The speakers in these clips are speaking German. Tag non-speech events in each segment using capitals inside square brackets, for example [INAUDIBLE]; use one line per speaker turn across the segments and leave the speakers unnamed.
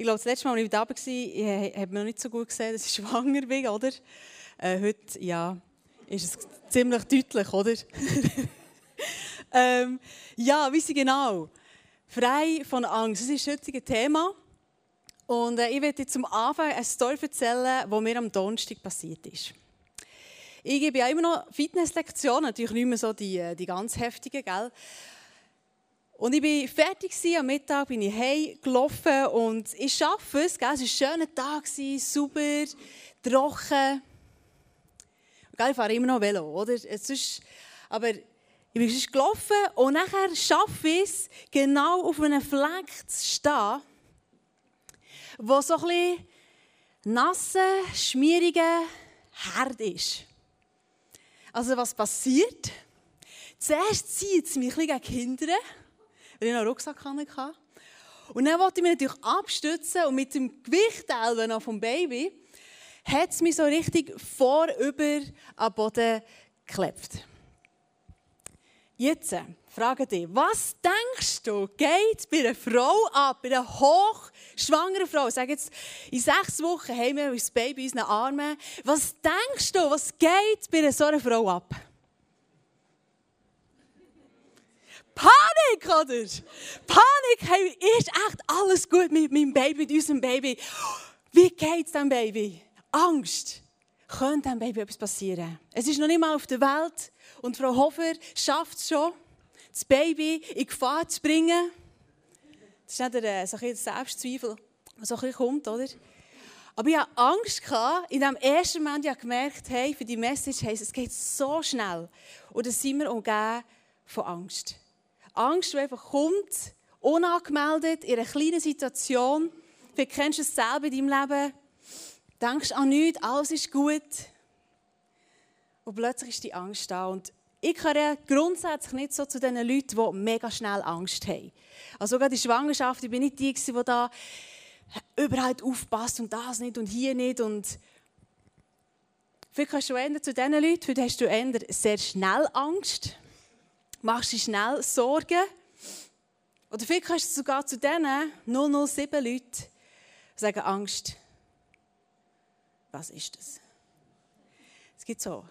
Ich glaube, das letzte Mal, als ich da war, hat man noch nicht so gut gesehen, dass ich [LAUGHS] schwanger bin, oder? Äh, heute, ja, ist es ziemlich deutlich, oder? [LAUGHS] ähm, ja, wie sie genau? Frei von Angst. Das ist das heutige Thema. Und äh, ich werde zum Anfang eine Story erzählen, die mir am Donnerstag passiert ist. Ich gebe ja immer noch Fitnesslektionen, natürlich nicht mehr so die, äh, die ganz heftigen, gell? Und ich war fertig am Mittag, bin ich heimgelaufen und ich schaffe es. Gell? Es war ein schöner Tag, super, trocken. Gell, ich fahre immer noch Velo, oder? Ist, aber ich bin gelaufen und nachher schaffe ich es, genau auf einem Fleck zu stehen, wo so ein bisschen nasser, schmieriger Herd ist. Also was passiert? Zuerst zieht es mich ein bisschen gegen hinten weil ich noch einen Rucksack hatte. Und dann wollte ich mich natürlich abstützen und mit dem Gewicht noch vom Baby hat es mich so richtig vorüber am Boden geklebt. Jetzt frage dich, was denkst du, geht bei einer Frau ab, bei einer hochschwangeren Frau? Sag jetzt, in sechs Wochen haben wir das Baby in unseren Armen. Was denkst du, was geht bei so einer Frau ab? Panik, oder? Panik, hey, ist echt alles gut mit meinem Baby, mit unserem Baby? Wie geht's dem Baby? Angst. Könnte dem Baby etwas passieren? Es ist noch nicht mal auf der Welt und Frau Hofer schafft es schon, das Baby in Gefahr zu bringen. Das ist nicht der, so ein Selbstzweifel, der so ein kommt, oder? Aber ich hatte Angst, in dem ersten Moment ich gemerkt, hey, für die Message heisst es geht so schnell. Und dann sind wir umgeben von Angst. Angst, die einfach kommt, unangemeldet, in einer kleinen Situation. Vielleicht kennst du es selber in deinem Leben. Denkst an nichts, alles ist gut. Und plötzlich ist die Angst da. Und ich gehöre grundsätzlich nicht so zu den Leuten, die mega schnell Angst haben. Also sogar die Schwangerschaft, ich bin nicht die, die da überall aufpasst und das nicht und hier nicht. Und vielleicht kannst du eher zu diesen Leuten, vielleicht hast du sehr schnell Angst machst du schnell Sorgen. Oder vielleicht kannst du sogar zu diesen 007 Leuten sagen, Angst. Was ist das? Es gibt so.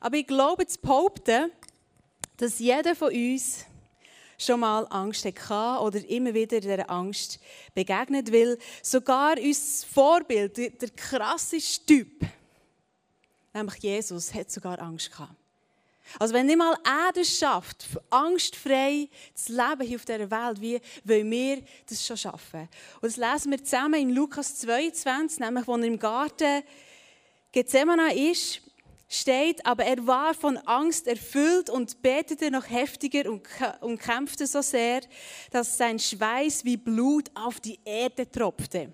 Aber ich glaube zu behaupten, dass jeder von uns schon mal Angst hatte oder immer wieder dieser Angst begegnet will. Sogar unser Vorbild, der krasseste Typ, nämlich Jesus, hat sogar Angst gehabt. Also wenn nicht mal er das schafft, angstfrei zu leben hier auf dieser Welt, wie wollen wir das schon schaffen? Und das lesen wir zusammen in Lukas 22, nämlich wo er im Garten Gethsemane ist, steht, aber er war von Angst erfüllt und betete noch heftiger und, und kämpfte so sehr, dass sein Schweiß wie Blut auf die Erde tropfte.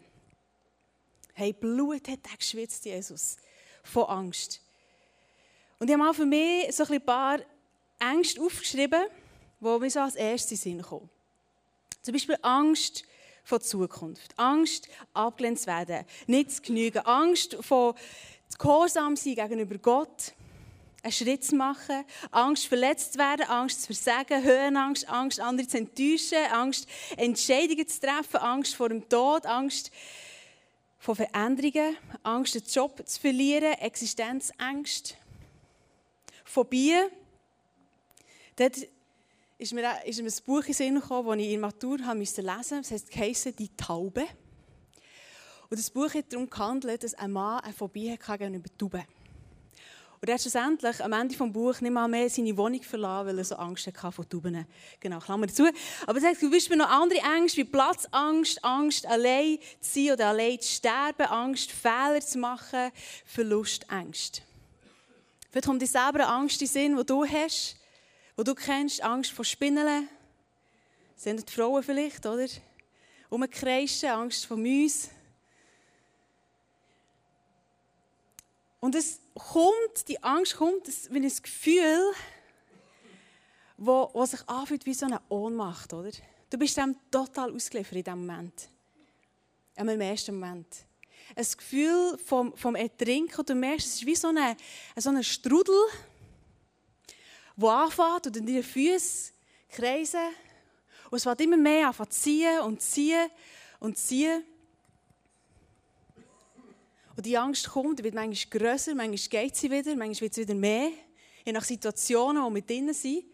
Hey, Blut hat er geschwitzt, Jesus, von Angst. Und ich habe mal für mich so ein paar Ängste aufgeschrieben, die mir so als erstes Sinn kommen. Zum Beispiel Angst vor Zukunft. Angst, abgelehnt zu werden. Nicht zu genügen. Angst vor Gehorsam sein gegenüber Gott. Einen Schritt zu machen. Angst, verletzt zu werden. Angst zu versagen. Höhenangst. Angst, andere zu enttäuschen. Angst, Entscheidungen zu treffen. Angst vor dem Tod. Angst vor Veränderungen. Angst, den Job zu verlieren. Existenzängste. Phobien. Dort ist mir, ist mir ein Buch in den Sinn gekommen, das ich in der Matur lesen musste. Das heißt «Die Taube». Und das Buch hat darum gehandelt, dass ein Mann eine Phobie hatte gegenüber Tauben. Und er hat schlussendlich am Ende des Buches nicht mal mehr seine Wohnung verlassen, weil er so Angst hatte vor Tauben. Genau, Klammer dazu. Aber es hat zum Beispiel noch andere Ängste, wie Platzangst, Angst, allein zu sein oder allein zu sterben, Angst, Fehler zu machen, Verlustängste. Vielleicht kommt dir selber Angst in Sinn, die du hast, die du kennst, Angst vor Spinnen. Das sind die Frauen vielleicht, oder? Umkreischen, Angst vor Mäusen. Und es kommt, die Angst kommt, wie ein Gefühl, wo, wo sich anfühlt wie so eine Ohnmacht, oder? Du bist dem total ausgeliefert in diesem Moment. Im ersten Moment ein Gefühl vom, vom Ertrinken. Du merkst, es ist wie so ein so Strudel, der anfängt und in deinen Füßen kreisen. Und es wird immer mehr anfangen ziehen und ziehen und ziehen. Und die Angst kommt, wird manchmal grösser, manchmal geht sie wieder, manchmal wird es wieder mehr, je nach Situationen, wo wir drinnen sind.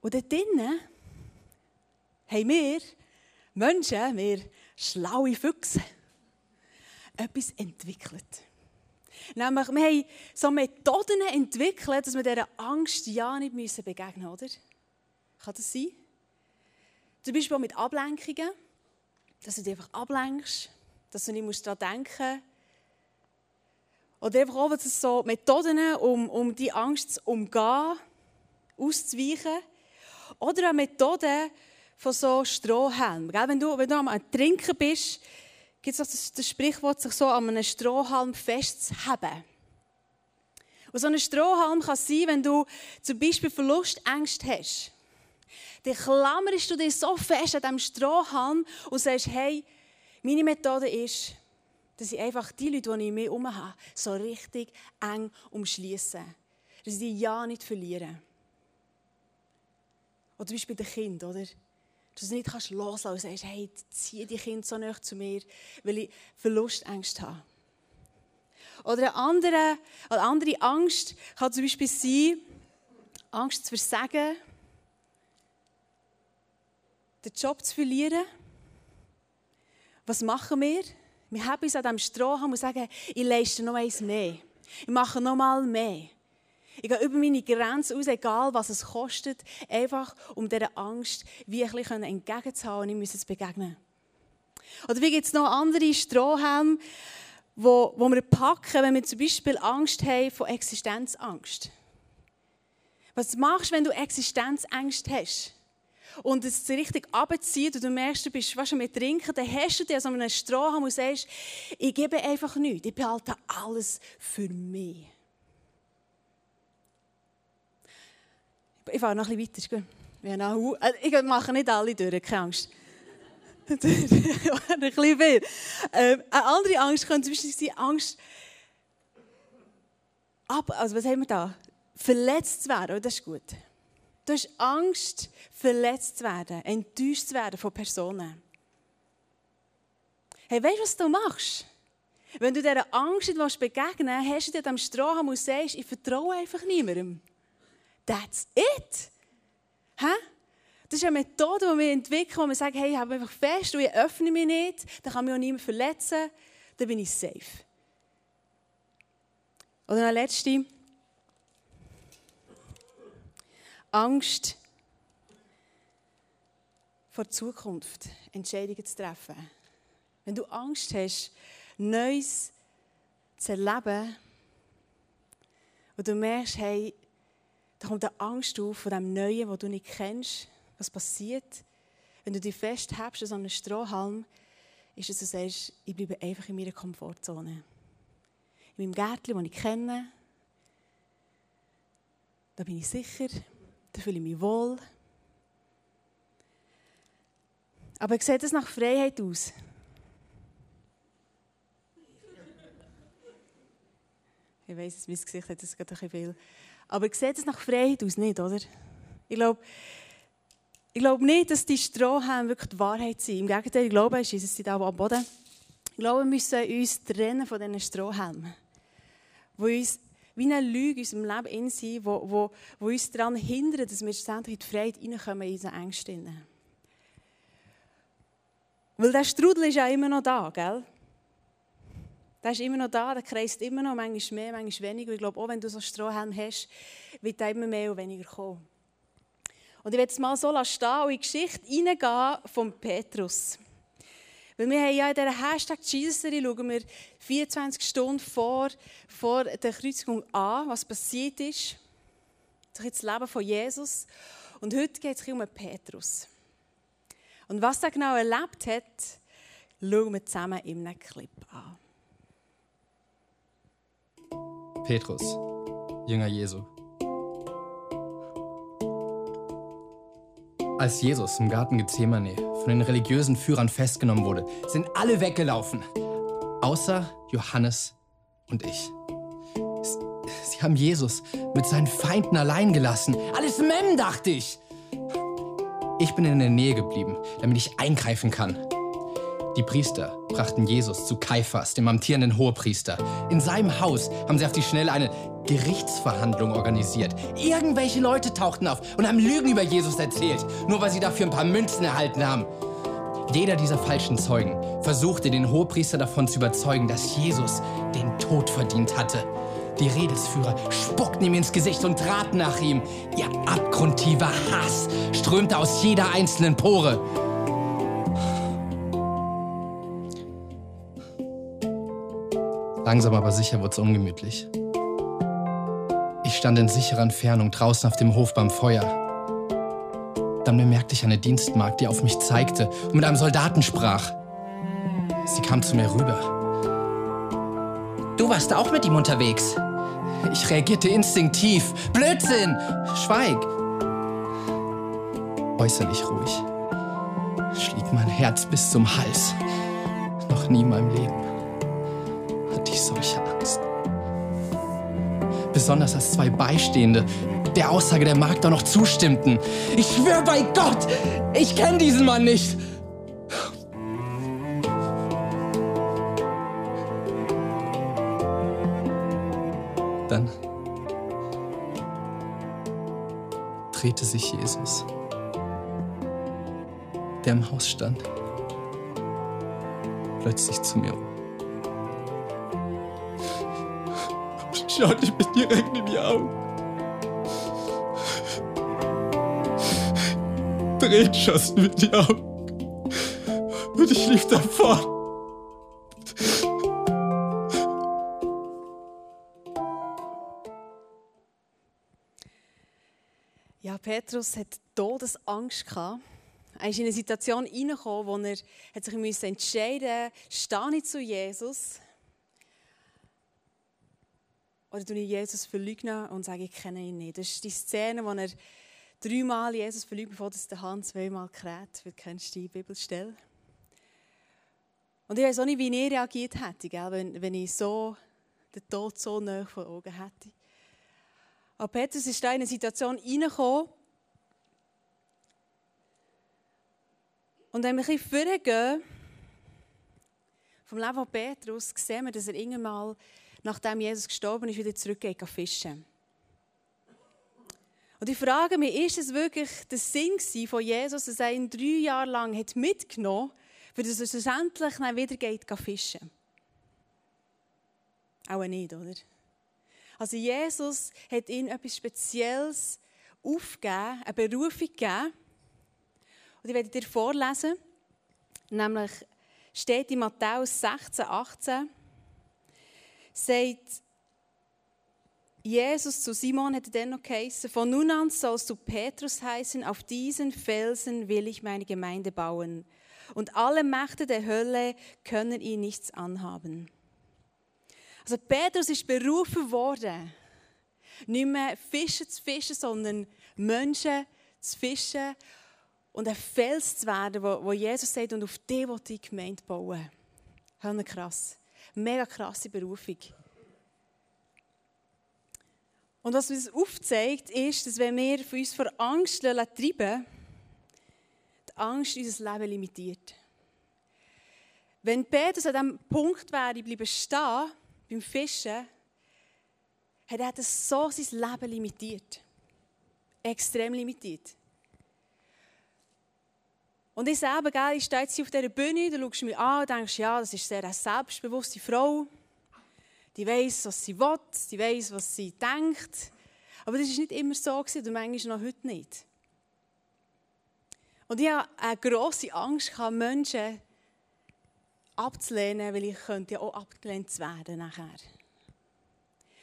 Und dort drinnen haben wir Menschen, wir schlaue Füchse, etwas entwickelt. Nämlich, wir haben so Methoden entwickelt, dass wir dieser Angst ja nicht begegnen müssen? Kann das sein? Zum Beispiel mit Ablenkungen, dass du dich einfach ablenkst, dass du nicht daran denken musst. Oder einfach auch, so Methoden, um, um die Angst zu umgehen, auszuweichen. Oder eine Methode von so Strohhalmen. Wenn du, wenn du am Trinken bist, gibt es das, das Sprichwort, sich so an einem Strohhalm festzuheben. Und so ein Strohhalm kann sein, wenn du zum Beispiel Verlustängste hast. Dann klammerst du dich so fest an diesem Strohhalm und sagst, hey, meine Methode ist, dass ich einfach die Leute, die ich mir herum habe, so richtig eng umschließe. Dass ich die ja nicht verliere. Oder zum Beispiel bei den Kindern, oder? Dass du nicht kannst loslassen und sagst, hey, zieh die Kinder so nah zu mir, weil ich Verlustängste habe. Oder eine andere, eine andere Angst kann zum Beispiel sein, Angst zu versagen, den Job zu verlieren. Was machen wir? Wir haben uns an diesem Strohhalm und sagen, ich leiste noch eins mehr. Ich mache noch mal mehr. Ich gehe über meine Grenzen aus, egal was es kostet, einfach um dieser Angst bisschen entgegenzuhauen und ich muss es begegnen. Oder wie gibt es noch andere Strohhalme, wo, wo wir packen, wenn wir zum Beispiel Angst haben von Existenzangst? Was machst du, wenn du Existenzangst hast? und es richtig abzieht und du merkst, du bist fast mit Trinken, dann hast du dir so einen Strohhalm und sagst, ich gebe einfach nichts, ich behalte alles für mich. Ich fahre noch ein bisschen weiter. Äh, ich mache nicht alle durch, keine Angst. [LAUGHS] ein bisschen viel. Ähm, eine andere Angst könnte zum Beispiel sein, Angst, ab, also was haben wir da? Verletzt zu werden, oh, das ist gut. Du hast Angst, verletzt zu werden, enttäuscht zu werden von Personen. Hey, weißt du, was du machst? Wenn du dieser Angst nicht begegnen willst, hast du dir am Strohhalm und sagst, ich vertraue einfach niemandem. That's it. Hä? Das ist eine Methode, die wir entwickeln, wo wir sagen, hey, ich habe einfach fest und ich öffne mich nicht, dann kann mich auch niemand verletzen, dann bin ich safe. Oder eine letzte. Angst vor Zukunft Entscheidungen zu treffen. Wenn du Angst hast, Neues zu erleben und du merkst, hey, da kommt eine Angst auf von dem Neuen, das du nicht kennst, was passiert, wenn du dich festhältst an so einem Strohhalm, ist es, dass du sagst, ich bleibe einfach in meiner Komfortzone. In meinem Gärtchen, das ich kenne, da bin ich sicher, da fühle ich mich wohl. Aber sieht es nach Freiheit aus? Ich weiß, mein Gesicht hat das gerade ein bisschen viel. Aber sieht es nach Freiheit aus? Nicht, oder? Ich glaube, ich nicht, dass die Strohhalme wirklich die Wahrheit sind. Im Gegenteil, ich glaube, es sind auch am Boden. Ich glaube, wir müssen uns trennen von diesen Strohhalmen, die uns wie eine Lüge in unserem Leben in sind, wo, wo, wo uns daran hindern, dass wir schlussendlich in die Freiheit reinkommen in unsere Ängste. Weil der Strudel ist ja immer noch da, gell? Der ist immer noch da, der kreist immer noch, manchmal mehr, manchmal weniger. Ich glaube, auch wenn du so Strohhalm hast, wird er immer mehr und weniger kommen. Und ich werde es mal so stehen und in die Geschichte hineingehen von Petrus. Weil wir haben ja in dieser Hashtag Jesus-Serie schauen wir 24 Stunden vor, vor der Kreuzigung an, was passiert ist. Das Leben von Jesus. Und heute geht es um Petrus. Und was er genau erlebt hat, schauen wir zusammen in einem Clip an.
Petrus, Jünger Jesu. Als Jesus im Garten Gethsemane von den religiösen Führern festgenommen wurde, sind alle weggelaufen. Außer Johannes und ich. Sie haben Jesus mit seinen Feinden allein gelassen. Alles Mem, dachte ich. Ich bin in der Nähe geblieben, damit ich eingreifen kann. Die Priester brachten Jesus zu Kaiphas, dem amtierenden Hohepriester. In seinem Haus haben sie auf die Schnelle eine Gerichtsverhandlung organisiert. Irgendwelche Leute tauchten auf und haben Lügen über Jesus erzählt, nur weil sie dafür ein paar Münzen erhalten haben. Jeder dieser falschen Zeugen versuchte den Hohepriester davon zu überzeugen, dass Jesus den Tod verdient hatte. Die Redelsführer spuckten ihm ins Gesicht und traten nach ihm. Ihr abgrundtiefer Hass strömte aus jeder einzelnen Pore. Langsam aber sicher wurde es ungemütlich. Ich stand in sicherer Entfernung draußen auf dem Hof beim Feuer. Dann bemerkte ich eine Dienstmagd, die auf mich zeigte und mit einem Soldaten sprach. Sie kam zu mir rüber. Du warst auch mit ihm unterwegs. Ich reagierte instinktiv. Blödsinn! Schweig! Äußerlich ruhig. Schlieg mein Herz bis zum Hals. Noch nie in meinem Leben ich solche Angst. Besonders als zwei Beistehende der Aussage der Magd auch noch zustimmten. Ich schwöre bei Gott, ich kenne diesen Mann nicht. Dann drehte sich Jesus, der im Haus stand, plötzlich zu mir um. Schaute ich mir direkt in die Augen. Tränen schossen mir die Augen. Und ich lief davon.
Ja, Petrus hat Todesangst gehabt. Er ist in eine Situation hineingekommen, wo er sich entscheiden musste, stehe ich zu Jesus oder tue ich Jesus verleugnen und sage, ich kenne ihn nicht. Das ist die Szene, wo er dreimal Jesus verleugnet, bevor das der Hand zweimal kräht. Du kennst die Bibelstelle. Und ich weiß auch nicht, wie ich reagiert hätte, gell, wenn, wenn ich so den Tod so nah vor Augen hätte. Aber Petrus ist da in eine Situation hineingekommen. Und wenn wir ein bisschen vorgehen, vom Leben von Petrus, sehen wir, dass er irgendwann mal, nachdem Jesus gestorben ist, wieder zurückgeht fischen. Und ich frage mich, ist es wirklich der Sinn von Jesus, dass er ihn drei Jahre lang hat mitgenommen hat, für er schlussendlich dann wieder geht fischen? Auch nicht, oder? Also Jesus hat ihm etwas Spezielles aufgegeben, eine Berufung gegeben. Und ich werde dir vorlesen, nämlich steht in Matthäus 16, 18, sagt Jesus zu Simon, hätte er noch geheißen, von nun an sollst du Petrus heißen, auf diesen Felsen will ich meine Gemeinde bauen. Und alle Mächte der Hölle können ihn nichts anhaben. Also Petrus ist berufen worden, nicht mehr Fische zu fischen, sondern Menschen zu fischen und ein Fels zu werden, wo, Jesus sagt, und auf die will die Gemeinde bauen. Hör krass. Mega krasse Berufung. Und was uns aufzeigt, ist, dass wenn wir von uns vor Angst treiben die Angst unser Leben limitiert. Wenn Petrus an diesem Punkt wäre, bleiben stehen, beim Fischen, hat er so sein Leben limitiert. Extrem limitiert. Und ich selber, gell, ich stehe jetzt auf dieser Bühne, du schaust mich an und denkst, ja, das ist sehr eine selbstbewusste Frau. Die weiß, was sie will, die weiß, was sie denkt. Aber das war nicht immer so gewesen, und manchmal noch heute nicht. Und ich hatte eine grosse Angst, Menschen abzulehnen, weil ich könnte ja auch abgelehnt werden nachher.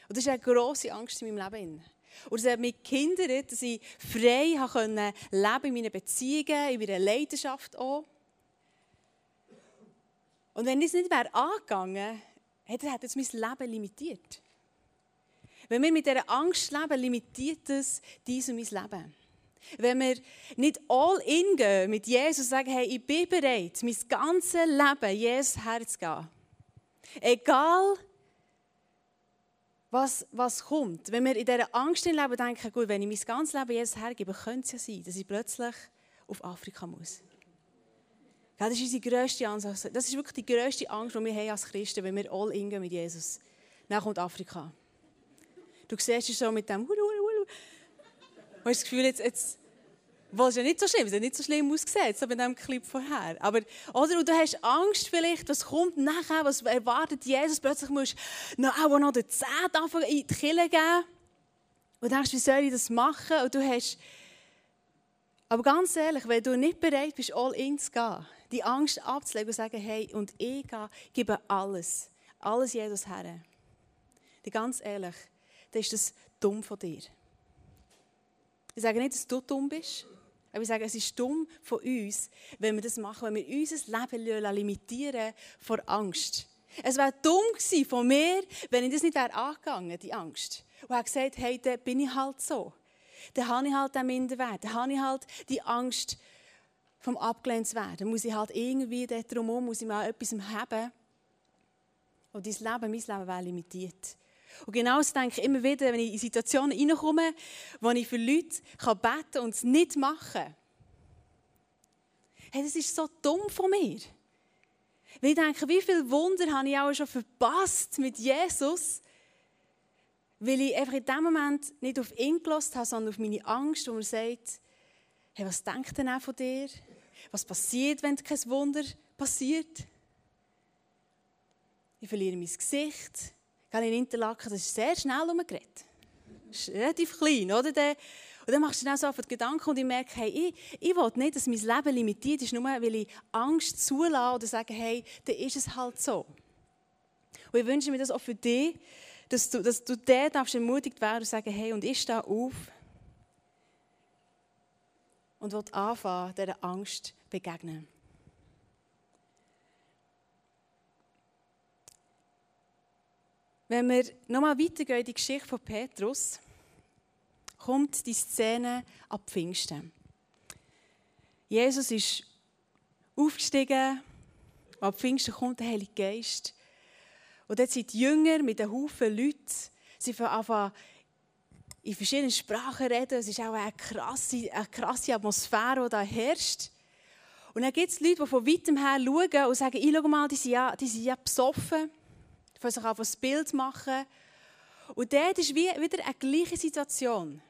Und das ist eine grosse Angst in meinem Leben. Und es hat mich gehindert, dass ich frei konnte in meinen Beziehungen, in meiner Leidenschaft auch. Und wenn es nicht wäre angegangen, hätte es mein Leben limitiert. Wenn wir mit dieser Angst leben, limitiert es dies und mein Leben. Wenn wir nicht all in gehen mit Jesus und sagen, hey, ich bin bereit, mein ganzes Leben Jesus herzugehen. Egal, was, was kommt. Wenn wir in dieser Angst leben, denken, gut, wenn ich mein ganzes Leben Jesus hergebe, könnte es ja sein, dass ich plötzlich auf Afrika muss. Das ist unsere grösste Angst. Das ist wirklich die grösste Angst, die wir haben als Christen, wenn wir all in mit Jesus. Dann kommt Afrika. Du siehst es so mit dem, Du hast das Gefühl, jetzt, jetzt was ja nicht so schlimm, es hat nicht so schlimm ausgesehen, so bei diesem Clip vorher. Aber, oder, du hast Angst vielleicht, was kommt nachher, was erwartet Jesus, plötzlich musst du noch, auch noch den Zehnt in die Kille geben. Und denkst, wie soll ich das machen? Und du hast, aber ganz ehrlich, wenn du nicht bereit bist, all in zu gehen, die Angst abzulegen und zu sagen, hey, und ich gehe, gebe alles, alles Jesus her. Die ganz ehrlich, dann ist das dumm von dir. Ich sage nicht, dass du dumm bist, ich sage, es ist dumm von uns, wenn wir das machen, wenn wir unser Leben limitieren vor Angst. Es wäre dumm gewesen von mir, wenn ich das nicht wäre angegangen, die Angst. Und habe gesagt, hey, dann bin ich halt so. Dann habe ich halt den Minderwert. Dann habe ich halt die Angst, vom abgelehnt zu werden. Dann muss ich halt irgendwie darum muss ich mal etwas haben. Und dein Leben, mein Leben wäre limitiert. Und genauso denke ich immer wieder, wenn ich in Situationen reinkomme, wo ich für Leute beten kann und es nicht machen Hey, das ist so dumm von mir. Weil ich denke, wie viele Wunder habe ich auch schon verpasst mit Jesus, weil ich einfach in dem Moment nicht auf ihn gelassen habe, sondern auf meine Angst, wo man sagt, hey, was denkt denn auch von dir? Was passiert, wenn kein Wunder passiert? Ich verliere mein Gesicht gehe in Interlaken, das ist sehr schnell umgeredet. Das ist relativ klein, oder? Und dann machst du dann so auf Gedanken und ich merke, hey, ich, ich will nicht, dass mein Leben limitiert ist, nur weil ich Angst zulasse oder sage, hey, dann ist es halt so. Und ich wünsche mir das auch für dich, dass du, dass du der darfst ermutigt werden und sagen, hey, und ich stehe auf und will anfangen, dieser Angst begegnen. Wenn wir nochmal weitergehen in die Geschichte von Petrus, kommt die Szene ab Pfingsten. Jesus ist aufgestiegen, ab Pfingsten kommt der Heilige Geist. Und dort sind die Jünger mit einem Haufen Leuten, sie fangen in verschiedenen Sprachen reden. Es ist auch eine krasse, eine krasse Atmosphäre, die da herrscht. Und dann gibt es Leute, die von weitem her schauen und sagen, ich schau mal, die sind ja, die sind ja besoffen von sich auf ein Bild machen. Und dort ist wie wieder eine gleiche Situation.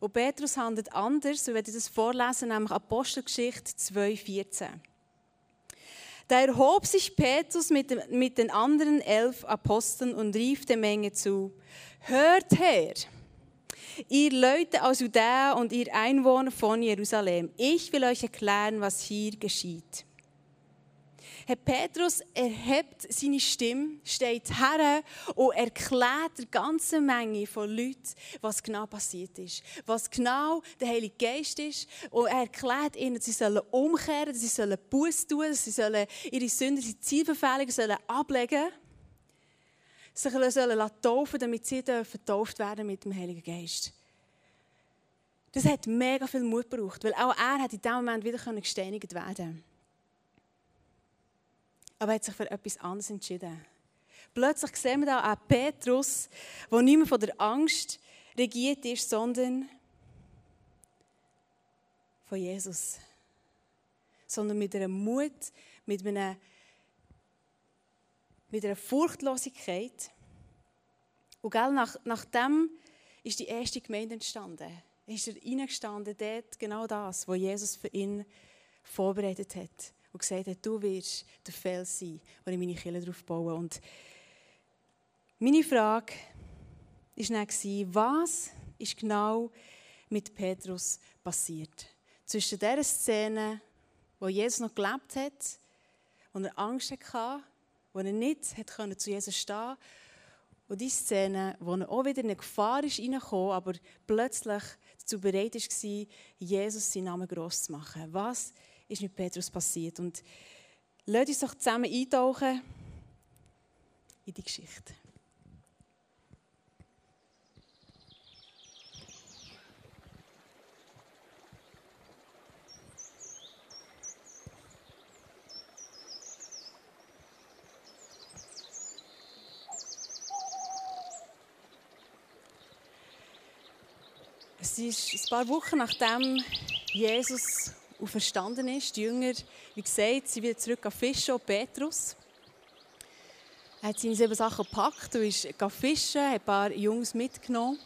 Und Petrus handelt anders, so werde ich das vorlesen, nämlich Apostelgeschichte 2,14. Da erhob sich Petrus mit, mit den anderen elf Aposteln und rief der Menge zu, hört her, ihr Leute aus Judäa und ihr Einwohner von Jerusalem, ich will euch erklären, was hier geschieht. Herr Petrus erhebt seine Stimme, steht her und erklärt der ganzen Menge von Leuten, was genau passiert ist. Was genau der Heilige Geist ist. Und er erklärt ihnen, dass sie sollen umkehren, dass sie sollen Buß tun, dass sie sollen ihre Sünden, ihre Zielverfehlungen sollen ablegen sich sollen taufen, damit sie vertauft werden mit dem Heiligen Geist. Das hat mega viel Mut gebraucht, weil auch er hat in diesem Moment wieder gesteinigt werden aber er hat sich für etwas anderes entschieden. Plötzlich sehen wir da auch Petrus, der nicht mehr von der Angst regiert ist, sondern von Jesus. Sondern mit einem Mut, mit einer, mit einer Furchtlosigkeit. Und gell, nach, nach dem ist die erste Gemeinde entstanden. Er ist er reingestanden, dort genau das, was Jesus für ihn vorbereitet hat und gesagt hat, du wirst der Fels sein, wo ich meine Kirche darauf baue. Und meine Frage war dann, was ist genau mit Petrus passiert? Zwischen der Szene, wo Jesus noch gelebt hat, wo er Angst hatte, wo er nicht zu Jesus stehen konnte, und die Szene, wo er auch wieder in eine Gefahr ist reingekommen, aber plötzlich dazu bereit war, Jesus seinen Namen gross zu machen. Was ist mit Petrus passiert. Und lasst uns doch zusammen eintauchen in die Geschichte. Es ist ein paar Wochen nachdem Jesus und verstanden ist. Die Jünger, wie gesagt, sind wieder zurück an Fischen und Petrus. Er hat seine sieben Sachen gepackt und ist fischen, hat ein paar Jungs mitgenommen.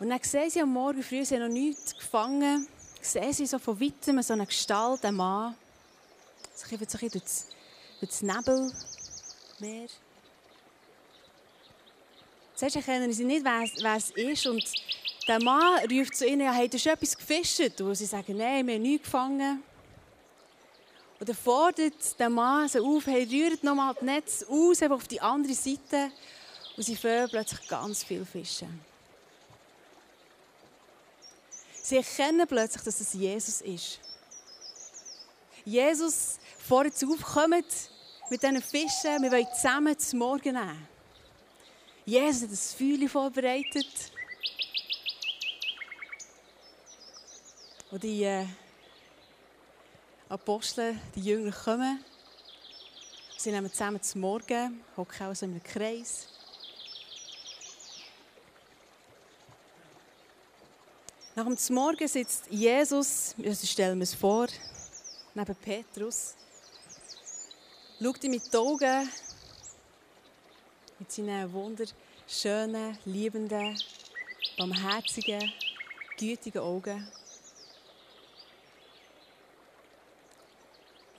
Und dann sehen sie am Morgen früh, sie haben noch nichts gefangen, sehen sie so von weitem so eine Gestalt, einen Mann, sich so ein bisschen durch das, durch das Nebelmeer. Zuerst erkennen sie nicht, wer, es ist und der Mann ruft zu ihnen, habt ihr schon etwas gefischt? Und sie sagen, nein, wir haben nichts gefangen. Und dann fordert der Mann so auf, hey, rührt nochmal das Netz aus, auf die andere Seite. Und sie fangen plötzlich ganz viel Fischen. Sie erkennen plötzlich, dass es Jesus ist. Jesus fordert sie auf, kommt mit diesen Fischen, wir wollen zusammen zum Morgen nehmen. Jesus hat das Feuer vorbereitet. Und die äh, Apostel, die Jünger kommen. Sie nehmen zusammen zum Morgen, hocken in einem Kreis. Nach dem Morgen sitzt Jesus, also stellen wir es vor, neben Petrus. Schaut ihm mit den Augen, mit seinen wunderschönen, liebenden, barmherzigen, gütigen Augen.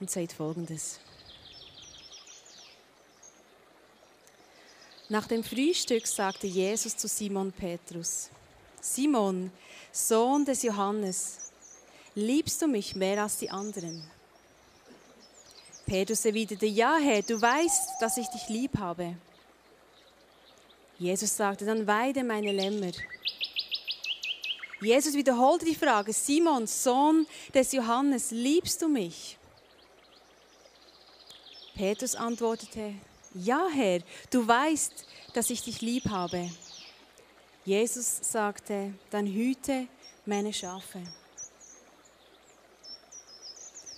Und sagt folgendes. Nach dem Frühstück sagte Jesus zu Simon Petrus, Simon, Sohn des Johannes, liebst du mich mehr als die anderen? Petrus erwiderte, ja Herr, du weißt, dass ich dich lieb habe. Jesus sagte, dann weide meine Lämmer. Jesus wiederholte die Frage, Simon, Sohn des Johannes, liebst du mich? Petrus antwortete, ja Herr, du weißt, dass ich dich lieb habe. Jesus sagte, dann hüte meine Schafe.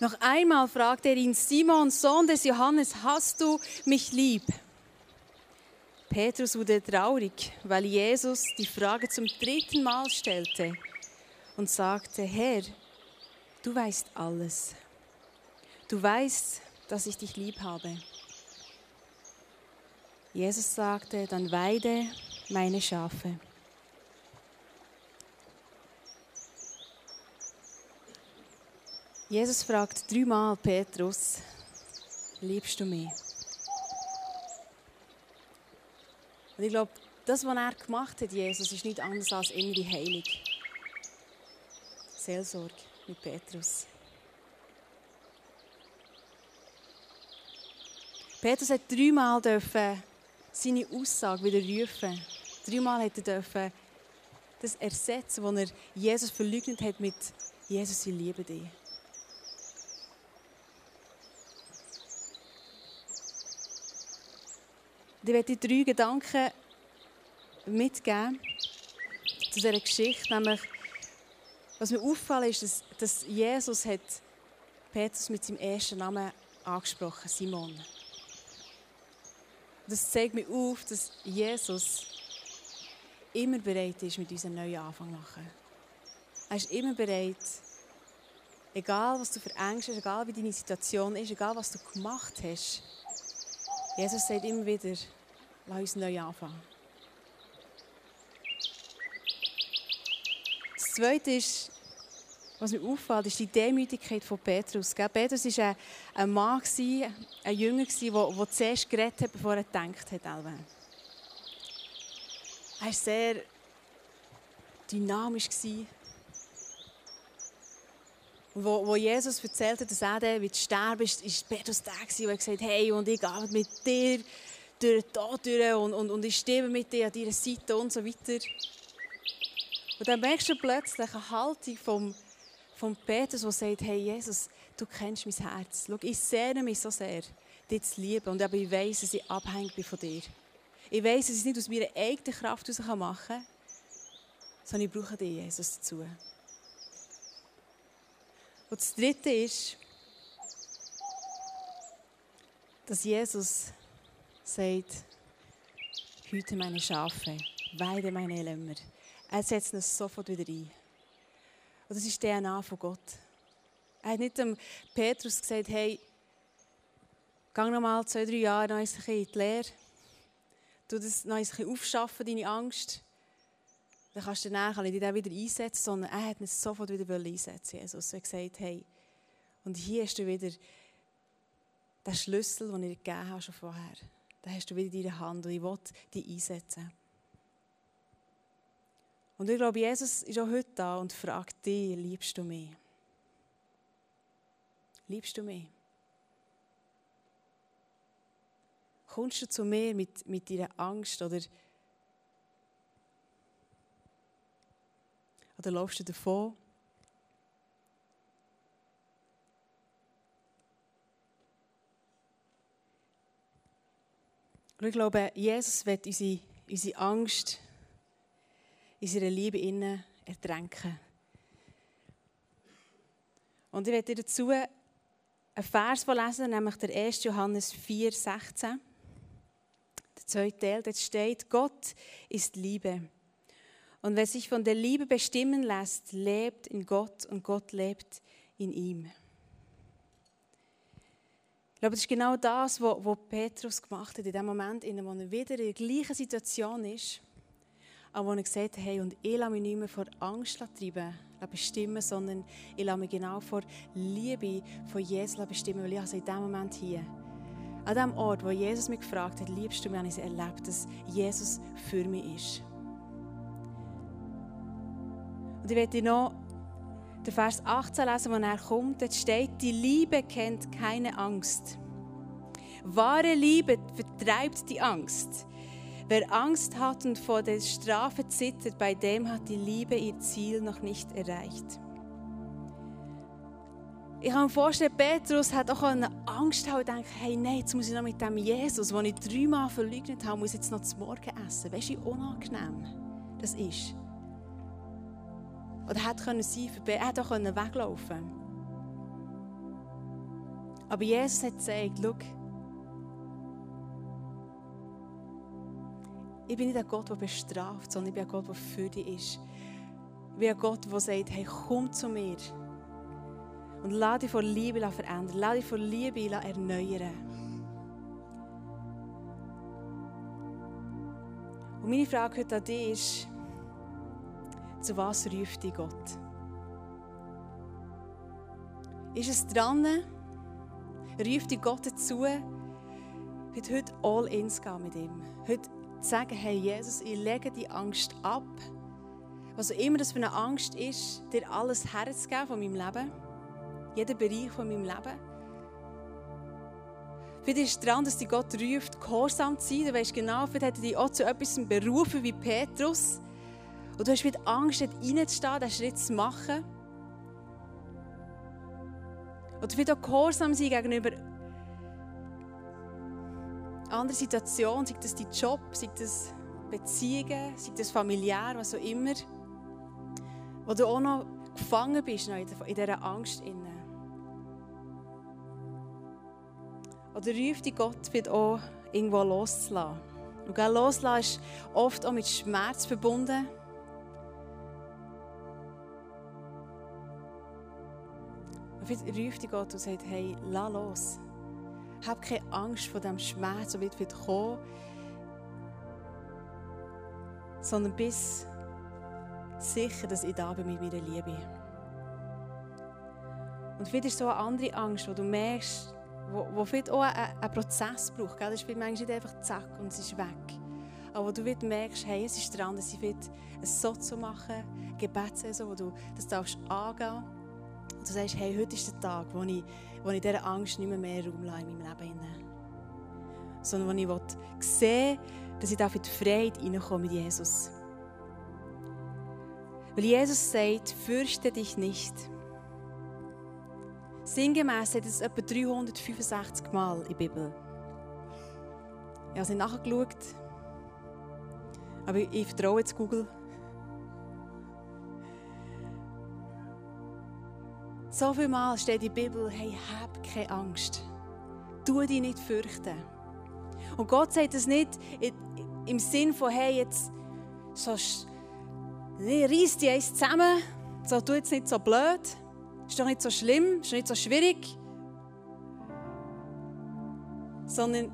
Noch einmal fragte er ihn, Simon, Sohn des Johannes, hast du mich lieb? Petrus wurde traurig, weil Jesus die Frage zum dritten Mal stellte und sagte, Herr, du weißt alles. Du weißt, dass ich dich lieb habe. Jesus sagte, dann weide meine Schafe. Jesus fragt dreimal Petrus, liebst du mich? Und ich glaube, das, was er gemacht hat, Jesus, ist nicht anders als innere Heilung. Seelsorge mit Petrus. Petrus hat dreimal seine Aussage wieder rufen. Dreimal hat er das ersetzen, was er Jesus verleugnet hat mit Jesus, ich liebe dich. Ich werde dir drei Gedanken mitgeben zu dieser Geschichte. Nämlich, was mir auffällt, ist, dass, dass Jesus hat Petrus mit seinem ersten Namen angesprochen, Simon. Das zeigt mir auf, dass Jesus immer bereit ist, mit uns einen neuen Anfang zu machen. Er ist immer bereit, egal was du für Ängste hast, egal wie deine Situation ist, egal was du gemacht hast, Jesus sagt immer wieder, lass uns neu anfangen. Das Zweite ist, was mir auffällt, ist die Demütigkeit von Petrus. Petrus war ein, Mann, ein Jünger, der zuerst geredet hat, bevor er gedacht hat. Er war sehr dynamisch. Und wo, wo Jesus erzählte, dass er wird sterben ist, ist Petrus der, der gesagt hat, hey, und ich gehe mit dir durch da durch und, und, und ich stehe mit dir an deiner Seite und so weiter. Und dann merkst du plötzlich eine Haltung vom, vom Petrus, der sagt, hey Jesus, du kennst mein Herz. Schau, ich sehne mich so sehr, dich zu lieben. Und aber ich weiss, dass ich abhängig bin von dir. Ich weiss, dass ich es nicht aus meiner eigenen Kraft machen kann, sondern ich brauche dich, Jesus, dazu. Und das Dritte ist, dass Jesus sagt, hüte meine Schafe, weide meine Lämmer. Er setzt uns sofort wieder ein. Und das ist die DNA von Gott. Er hat nicht dem Petrus gesagt, hey, geh noch mal zwei, drei Jahre noch ein bisschen in die Lehre. Du das noch ein bisschen aufschaffen, deine Angst. Dann kannst du danach nicht wieder einsetzen, sondern er hat es sofort wieder einsetzen Jesus. Er hat gesagt, hey, und hier hast du wieder den Schlüssel, den ich dir gegeben habe schon vorher. Den hast du wieder in deiner Hand und ich will dich einsetzen. Und ich glaube, Jesus ist auch heute da und fragt dich, liebst du mich? Liebst du mich? Kommst du zu mir mit, mit deiner Angst oder, oder laufst du davon? Und ich glaube, Jesus wird unsere, unsere Angst in seiner Liebe innen ertränken. Und ich werde dazu einen Vers lesen, nämlich der 1. Johannes 4, 16. Der zweite Teil, dort steht, Gott ist Liebe. Und wer sich von der Liebe bestimmen lässt, lebt in Gott und Gott lebt in ihm. Ich glaube, das ist genau das, was Petrus gemacht hat, in dem Moment, in dem er wieder in der gleichen Situation ist aber wo er gesagt hat, hey, und ich lasse mich nicht mehr vor Angst treiben, bestimmen, sondern ich lasse mich genau vor Liebe von Jesus bestimmen, weil ich also in dem Moment hier, an dem Ort, wo Jesus mich gefragt hat, liebst du mich, habe ich erlebt, dass Jesus für mich ist. Und ich werde noch den Vers 18 lesen, wo er kommt. Dort steht, die Liebe kennt keine Angst. Wahre Liebe vertreibt die Angst. Wer Angst hat und vor der Strafe zittert, bei dem hat die Liebe ihr Ziel noch nicht erreicht. Ich kann mir vorstellen, Petrus hat auch eine Angst und denkt, hey, nein, jetzt muss ich noch mit dem Jesus, den ich dreimal verleugnet habe, muss jetzt noch zum Morgen essen. Weißt du, wie unangenehm das ist? Oder hätte können sein, er hätte auch weglaufen Aber Jesus hat gesagt, schau, Ich bin nicht ein Gott, der bestraft, sondern ich bin ein Gott, der für dich ist. Ich bin ein Gott, der sagt, hey, komm zu mir. Und lass dich von Liebe verändern. Lass dich von Liebe erneuern. Und meine Frage heute an dich ist, zu was ruft dich Gott? Ist es dran, ruft dich Gott dazu, heute all in zu gehen mit ihm? Heute zu sagen, hey Jesus, ich lege die Angst ab. Was also immer das für eine Angst ist, dir alles herzugeben von meinem Leben. Jeden Bereich von meinem Leben. Vielleicht ist es daran, dass dich Gott ruft, gehorsam zu sein. Du weißt genau, vielleicht hat er dich auch zu etwas berufen wie Petrus. Und du hast wieder Angst, dort reinzustehen, diesen Schritt zu machen. Oder vielleicht auch gehorsam sein gegenüber andere Situation, sei das dein Job, sei das Beziehungen, sei das familiär, was auch immer, wo du auch noch gefangen bist in dieser Angst. Oder ruft dich Gott wird auch irgendwo loszulassen. Und loslassen ist oft auch mit Schmerz verbunden. Und vielleicht ruft dich Gott und sagt, hey, lass los. Hab keine Angst vor dem Schmerz, der wird kommen, sondern bist sicher, dass ich da bin mit meiner Liebe. Und vielleicht ist so eine andere Angst, wo du merkst, wo, wo vielleicht auch einen Prozess braucht. Gell? Das ist manchmal nicht einfach zack und es ist weg. Aber wo du merkst, hey, es ist dran, dass ich ein so zu machen, Gebetssaison, wo du das darfst angehen und du sagst, hey, heute ist der Tag, wo ich wo ich dieser Angst nicht mehr, mehr Raum lasse in meinem Leben. Sondern wo ich sehe, dass ich in die Freiheit reinkomme mit Jesus. Weil Jesus sagt, fürchte dich nicht. Sinngemäß sagt es etwa 365 Mal in der Bibel. Ich habe es nicht nachgeschaut, aber ich vertraue jetzt Google. So viel Mal steht in der Bibel, hey, hab keine Angst. Tu dich nicht fürchten. Und Gott sagt es nicht im Sinn von, hey, jetzt so, reiss dich eins zusammen, so, tu jetzt nicht so blöd, ist doch nicht so schlimm, ist nicht so schwierig. Sondern,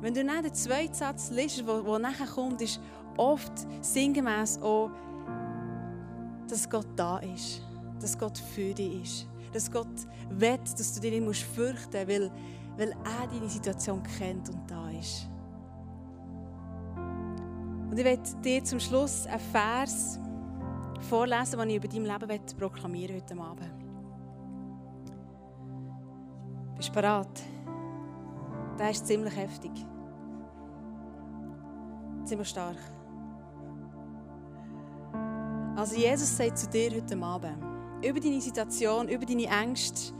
wenn du dann den zweiten Satz liest, der nachher kommt, ist oft sinngemäß auch, dass Gott da ist, dass Gott für dich ist, dass Gott will, dass du dich nicht musst fürchten musst, weil, weil er deine Situation kennt und da ist. Und ich werde dir zum Schluss einen Vers vorlesen, den ich über dein Leben proklamieren heute Abend. Bist du bereit? Der ist ziemlich heftig. Ziemlich stark. Also Jesus sagt zu dir heute Abend, über deine Situation, über deine Ängste,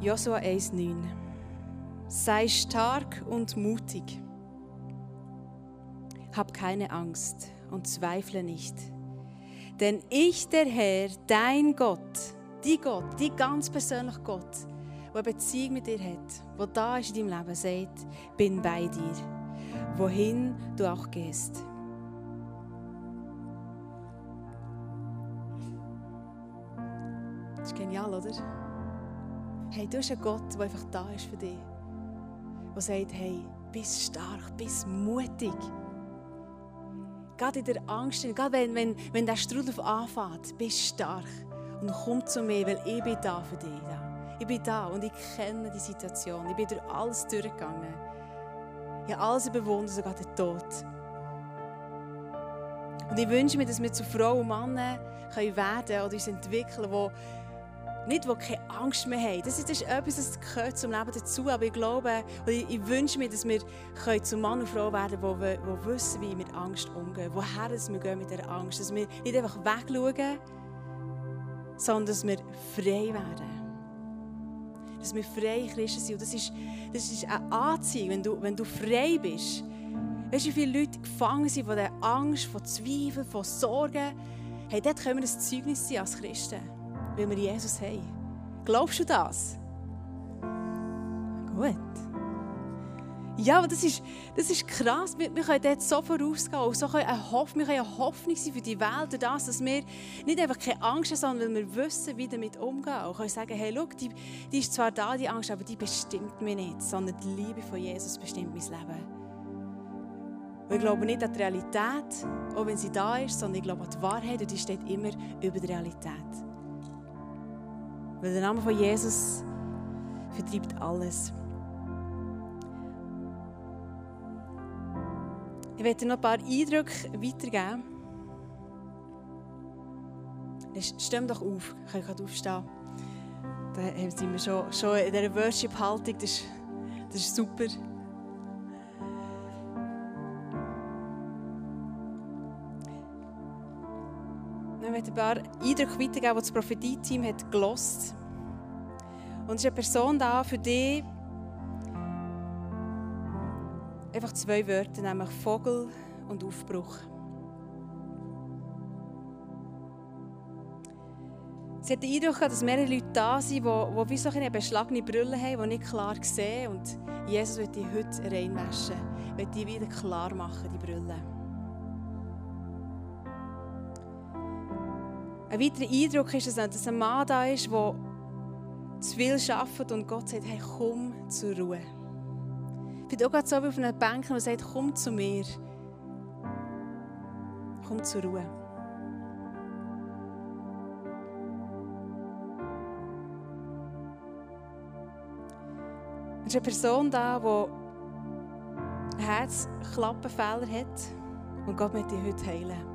Joshua 1,9 Sei stark und mutig. Hab keine Angst und zweifle nicht. Denn ich, der Herr, dein Gott, die Gott, die ganz persönlich Gott, der eine Beziehung mit dir hat, der da ist in deinem Leben, sagt, bin bei dir, wohin du auch gehst. Das ist genial, oder? Hey, du hast einen Gott, der einfach da ist für dich. Der sagt, hey, bist stark, bist mutig. Gerade in der Angst, gerade wenn, wenn, wenn der Strudel anfängt, bist stark. Und komm zu mir, weil ich bin da für dich. Da. Ich bin da und ich kenne die Situation. Ich bin durch alles durchgegangen. Ich habe alles überwunden, sogar den Tod. Und ich wünsche mir, dass wir zu Frauen und Männern werden können oder uns entwickeln, die nicht, die keine Angst mehr haben. Das ist, das ist etwas, das gehört zum Leben dazu. Aber ich glaube, ich, ich wünsche mir, dass wir zu Mann und Frau werden können, die, wissen, wie wir mit Angst umgehen. Woher wir gehen mit dieser Angst. Dass wir nicht einfach wegschauen, sondern dass wir frei werden. Dass wir frei Christen sind. Und das ist, das ist eine Anziehung, wenn du, wenn du frei bist. Weißt du, wie viele Leute gefangen sind von der Angst, von Zweifeln, von Sorgen? Hey, dort können wir ein Zeugnis sein als Christen weil wir Jesus haben. Glaubst du das? Gut. Ja, aber das ist, das ist krass. Wir, wir können dort so vorausgehen. Und so können eine Hoffnung, wir können eine Hoffnung sein für die Welt. Durch das, dass wir nicht einfach keine Angst haben, sondern wir wissen, wie damit umgehen. Und können sagen, hey, schau, die, die ist zwar da, die Angst, aber die bestimmt mich nicht. Sondern die Liebe von Jesus bestimmt mein Leben. Und ich glaube nicht an die Realität, auch wenn sie da ist, sondern ich glaube an die Wahrheit und die steht immer über die Realität. Weil der Name von Jesus vertreibt alles. Ich werde noch ein paar Eindrücke weitergeben. Steh doch auf, ich kann gerade aufstehen. Da sind wir schon, schon in dieser Worship-Haltung, das, das ist super. Möchte ein paar Eindrücke weitergeben, die das Prophetie-Team hat gelost. Und es ist eine Person da für dich. Einfach zwei Wörter, nämlich Vogel und Aufbruch. Sie hat den Eindruck, dass mehrere Leute da sind, die wie so eine beschlagene Brille haben, die nicht klar sehen. Und Jesus wird die heute reinwaschen, wird die wieder klar machen, die Brille. Ein weiterer Eindruck ist, dass ein Mann da ist, der zu viel arbeitet und Gott sagt, hey, komm zur Ruhe. Ich bin auch gerade so auf einer Bank und sagt, komm zu mir. Komm zur Ruhe. Es ist eine Person da, die Herzklappenfehler hat und Gott möchte dich heute heilen.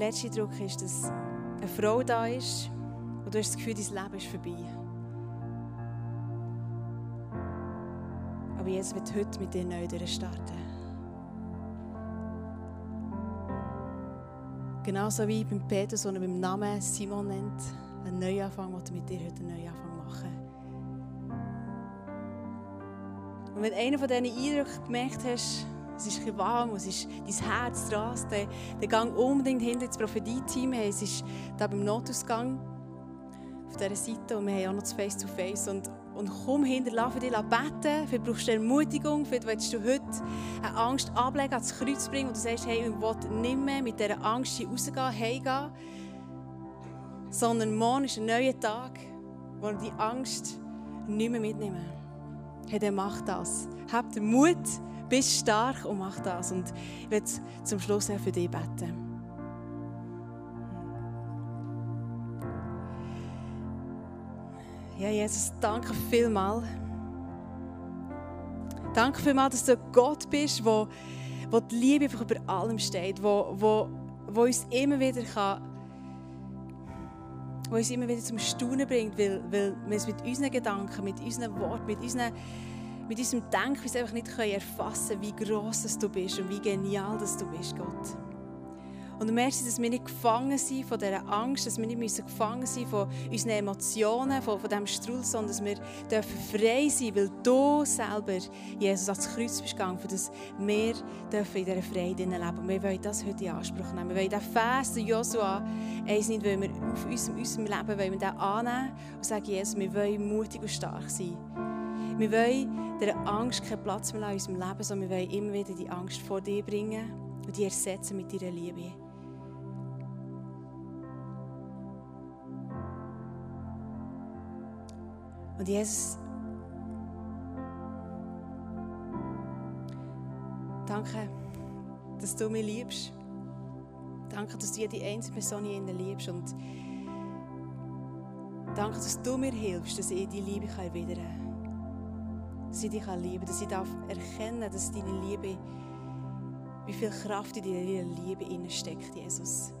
Letzte Eindruck ist, dass eine Frau da ist und du hast das Gefühl, dein Leben ist vorbei. Aber Jesus wird heute mit dir neu starten. Genauso wie beim Petrus, den er beim Namen Simon nennt, einen Neuanfang, wird mit dir heute einen Neuanfang machen. Und wenn einer von diesen Eindrücken gemerkt hast, es ist warm, es ist dein Herz rast, dann, gang unbedingt hinter ins Prophetie-Team. Es ist da beim Notausgang auf dieser Seite und wir haben auch noch das Face-to-Face. -face. Und, und komm hinter, lass dich beten. Vielleicht brauchst du Ermutigung, vielleicht willst du heute eine Angst ablegen, ans Kreuz bringen und du sagst, hey, ich will nicht mehr mit dieser Angst hier rausgehen, heimgehen. Sondern morgen ist ein neuer Tag, wo wir die Angst nicht mehr mitnehmen. Hey, dann mach das. Hab den Mut, bist stark und mach das. Und ich werde zum Schluss für dich beten. Ja, Jesus, danke vielmals. Danke vielmals, dass du Gott bist, wo, wo die Liebe einfach über allem steht, wo, wo, wo uns immer wieder kann, wo uns immer wieder zum Staunen bringt, weil, weil wir es mit unseren Gedanken, mit unseren Worten, mit, unseren, mit unserem Denken einfach nicht erfassen können, wie gross du bist und wie genial dass du bist, Gott. Und du merkst, dass wir nicht gefangen sind von dieser Angst, dass wir nicht gefangen sind von unseren Emotionen, von, von diesem Strudel, sondern dass wir dürfen frei sein weil du selber, Jesus, ans Kreuz bist gegangen, dass wir dürfen in dieser Freiheit leben Und wir wollen das heute in Anspruch nehmen. Wir wollen diesen Vers, den Joshua, eins nicht, weil wir auf unserem, unserem Leben wollen wir den annehmen und sagen, Jesus, wir wollen mutig und stark sein. Wir wollen dieser Angst keinen Platz mehr in unserem Leben, sondern wir wollen immer wieder die Angst vor dir bringen und die ersetzen mit deiner Liebe. Und Jesus, danke, dass du mich liebst. Danke, dass du jede einzelne Person hier liebst. Und danke, dass du mir hilfst, dass ich die Liebe erwidern kann. Dass ich dich lieben dass ich darf dass deine Liebe, wie viel Kraft in deiner Liebe steckt, Jesus.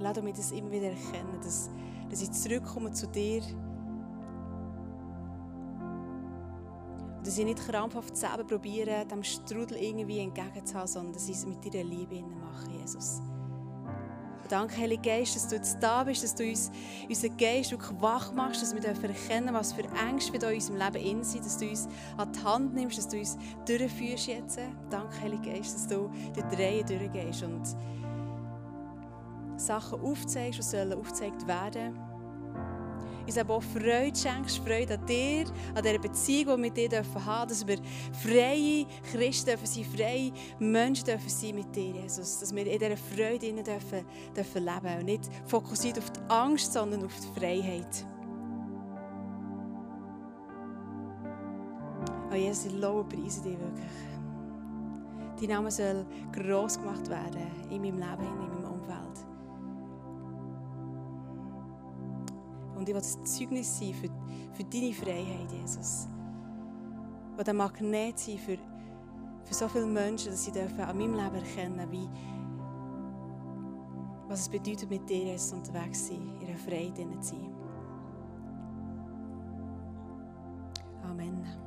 Lass mich das immer wieder erkennen, dass, dass ich zurückkomme zu dir dass ich nicht krampfhaft selber probiere, dem Strudel irgendwie entgegenzuhalten, sondern dass ich es mit deiner Liebe mache, Jesus. Danke, Heilige Geist, dass du jetzt da bist, dass du uns, unseren Geist wirklich wach machst, dass wir erkennen was für Ängste wir in unserem Leben in sind, dass du uns an die Hand nimmst, dass du uns durchführst jetzt. Danke, Heilige Geist, dass du die Reihe durchgehst und Sachen aufzeigst, die sollen aufgezeigt werden uns aber auch Freude schenkst, Freude an dir, an dieser Beziehung, die wir mit dir dürfen dass wir freie Christen dürfen sein, freie Menschen dürfen sein mit dir, Jesus. Dass wir in dieser Freude dürfen, dürfen leben und nicht fokussiert auf die Angst, sondern auf die Freiheit. Oh Jesus, ich lobe preise dich wirklich. Dein Name soll gross gemacht werden in meinem Leben, in meinem Umfeld. Und ich will das Zeugnis sein für, für deine Freiheit, Jesus. Ich will ein Magnet sein für, für so viele Menschen, dass sie dürfen an meinem Leben erkennen wie was es bedeutet, mit dir Jesus unterwegs zu sein, in einer Freiheit zu sein. Amen.